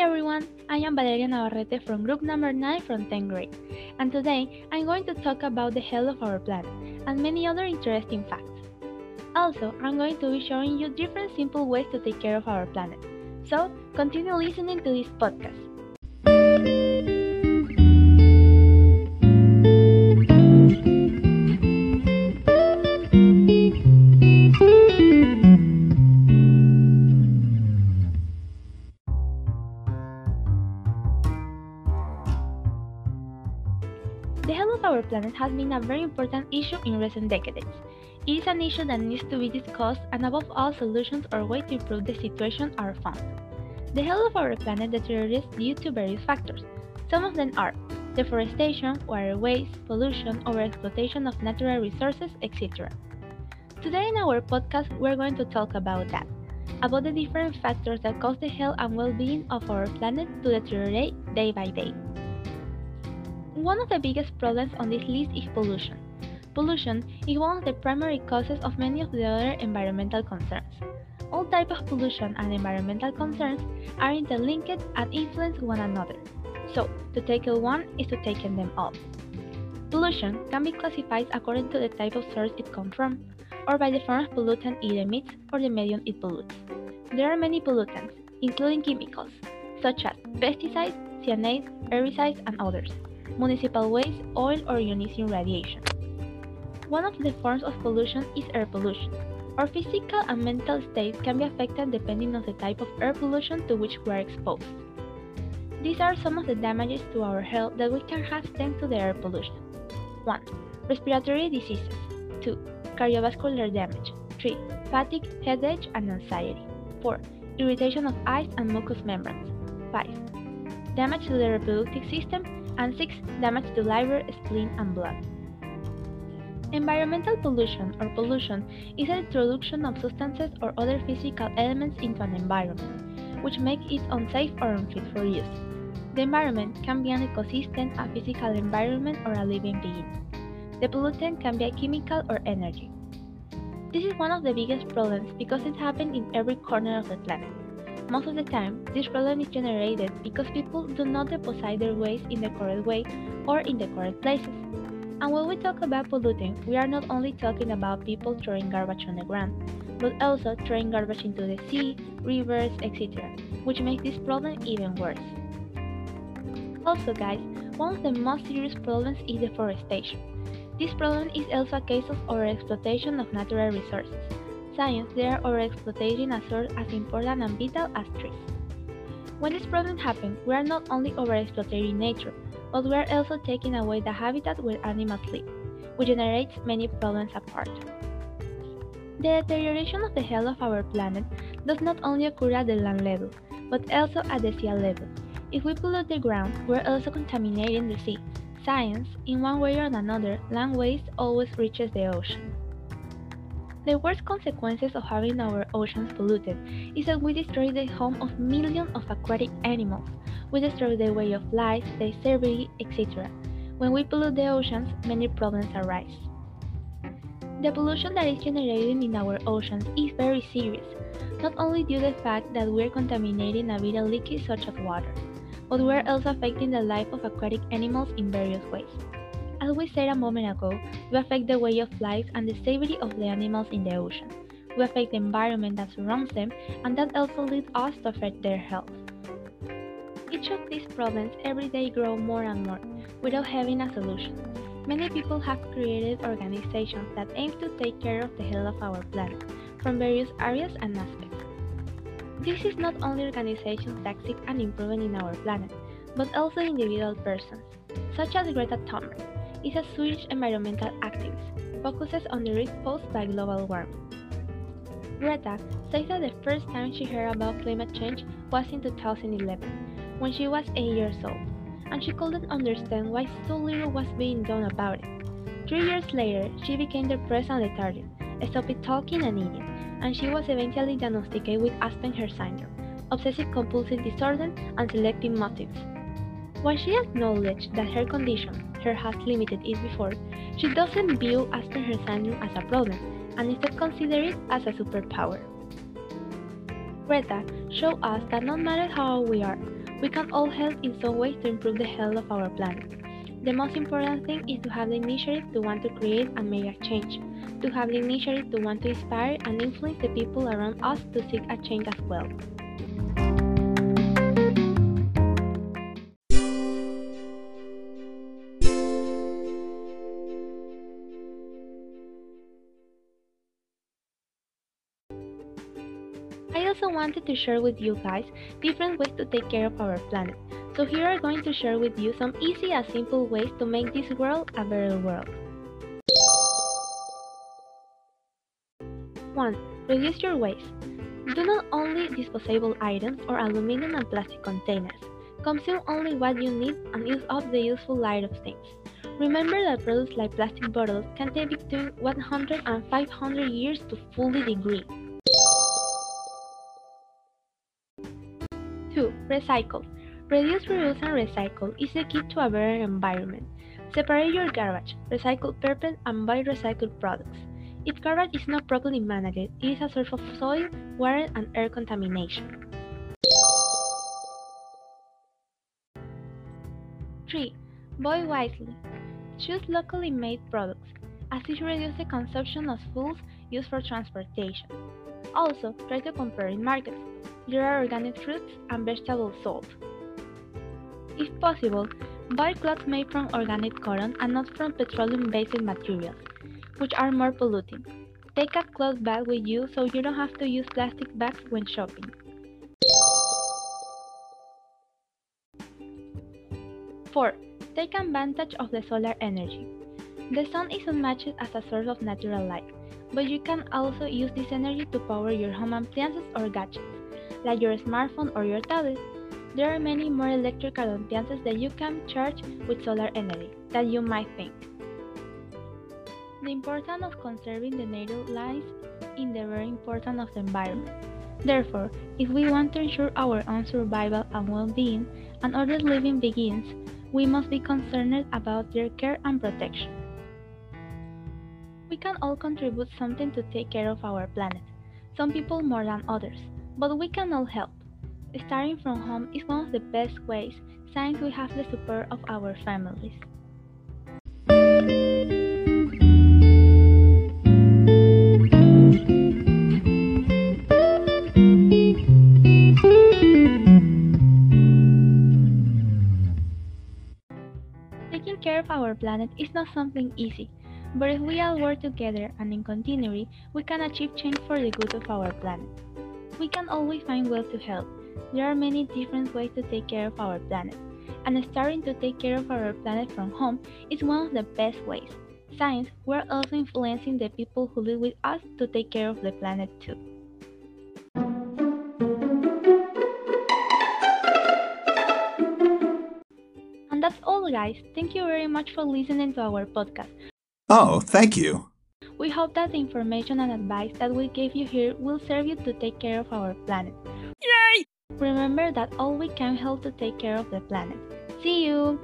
everyone, I am Valeria Navarrete from group number 9 from 10th grade, and today I'm going to talk about the health of our planet and many other interesting facts. Also, I'm going to be showing you different simple ways to take care of our planet. So, continue listening to this podcast. The health of our planet has been a very important issue in recent decades. It is an issue that needs to be discussed, and above all, solutions or ways to improve the situation are found. The health of our planet deteriorates due to various factors. Some of them are deforestation, waste, pollution, overexploitation of natural resources, etc. Today in our podcast, we're going to talk about that about the different factors that cause the health and well being of our planet to deteriorate day by day. One of the biggest problems on this list is pollution. Pollution is one of the primary causes of many of the other environmental concerns. All types of pollution and environmental concerns are interlinked and influence one another. So, to tackle one is to tackle them all. Pollution can be classified according to the type of source it comes from, or by the form of pollutant it emits or the medium it pollutes. There are many pollutants, including chemicals, such as pesticides, cyanides, herbicides, and others municipal waste, oil, or ionizing radiation. One of the forms of pollution is air pollution. Our physical and mental states can be affected depending on the type of air pollution to which we are exposed. These are some of the damages to our health that we can have thanks to the air pollution. 1. Respiratory diseases. 2. Cardiovascular damage. 3. Fatigue, headache, and anxiety. 4. Irritation of eyes and mucous membranes. 5. Damage to the reproductive system and 6. Damage to liver, spleen, and blood. Environmental pollution or pollution is the introduction of substances or other physical elements into an environment, which make it unsafe or unfit for use. The environment can be an ecosystem, a physical environment, or a living being. The pollutant can be a chemical or energy. This is one of the biggest problems because it happens in every corner of the planet. Most of the time, this problem is generated because people do not deposit their waste in the correct way or in the correct places. And when we talk about polluting, we are not only talking about people throwing garbage on the ground, but also throwing garbage into the sea, rivers, etc., which makes this problem even worse. Also, guys, one of the most serious problems is deforestation. This problem is also a case of overexploitation of natural resources science, they are overexploiting a source as important and vital as trees. When this problem happens, we are not only overexploiting nature, but we are also taking away the habitat where animals live, which generates many problems apart. The deterioration of the health of our planet does not only occur at the land level, but also at the sea level. If we pollute the ground, we're also contaminating the sea. Science, in one way or another, land waste always reaches the ocean. The worst consequences of having our oceans polluted is that we destroy the home of millions of aquatic animals. We destroy the way of life, their safety, etc. When we pollute the oceans, many problems arise. The pollution that is generated in our oceans is very serious, not only due to the fact that we are contaminating a vital liquid such as water, but we are also affecting the life of aquatic animals in various ways. As we said a moment ago, we affect the way of life and the safety of the animals in the ocean. We affect the environment that surrounds them, and that also leads us to affect their health. Each of these problems every day grow more and more without having a solution. Many people have created organizations that aim to take care of the health of our planet from various areas and aspects. This is not only organizations that seek an improvement in our planet, but also individual persons, such as Greta Thunberg, is a Swedish environmental activist, focuses on the risk posed by global warming. Greta says that the first time she heard about climate change was in 2011, when she was 8 years old, and she couldn't understand why so little was being done about it. Three years later, she became depressed and lethargic, stopped talking and eating, and she was eventually diagnosed with Asperger syndrome, obsessive compulsive disorder, and selective mutism. While she acknowledged that her condition her has limited it before, she doesn't view Asperger syndrome as a problem and instead consider it as a superpower. Greta showed us that no matter how we are, We can all help in some ways to improve the health of our planet. The most important thing is to have the initiative to want to create and make a change, to have the initiative to want to inspire and influence the people around us to seek a change as well. Wanted to share with you guys different ways to take care of our planet. So here I'm going to share with you some easy and simple ways to make this world a better world. 1. Reduce your waste. Do not only disposable items or aluminum and plastic containers. Consume only what you need and use up the useful life of things. Remember that products like plastic bottles can take between 100 and 500 years to fully degrade. 2. Recycle. Reduce, reuse, and recycle is the key to a better environment. Separate your garbage, recycle purpose, and buy recycled products. If garbage is not properly managed, it is a source of soil, water, and air contamination. 3. Buy wisely. Choose locally made products, as this reduces the consumption of fuels used for transportation. Also, try to compare in markets. There are organic fruits and vegetables sold. If possible, buy clothes made from organic cotton and not from petroleum-based materials, which are more polluting. Take a cloth bag with you so you don't have to use plastic bags when shopping. 4. Take advantage of the solar energy. The sun is unmatched as a source of natural light, but you can also use this energy to power your home appliances or gadgets, like your smartphone or your tablet. There are many more electrical appliances that you can charge with solar energy than you might think. The importance of conserving the nature lies in the very importance of the environment. Therefore, if we want to ensure our own survival and well-being and other living beings, we must be concerned about their care and protection. We can all contribute something to take care of our planet, some people more than others, but we can all help. Starting from home is one of the best ways since we have the support of our families. Taking care of our planet is not something easy, but if we all work together and in continuity, we can achieve change for the good of our planet. We can always find ways to help. There are many different ways to take care of our planet, and starting to take care of our planet from home is one of the best ways. Science, we're also influencing the people who live with us to take care of the planet too. And that's all, guys. Thank you very much for listening to our podcast. Oh, thank you. We hope that the information and advice that we gave you here will serve you to take care of our planet. Yay! Remember that all we can help to take care of the planet. See you!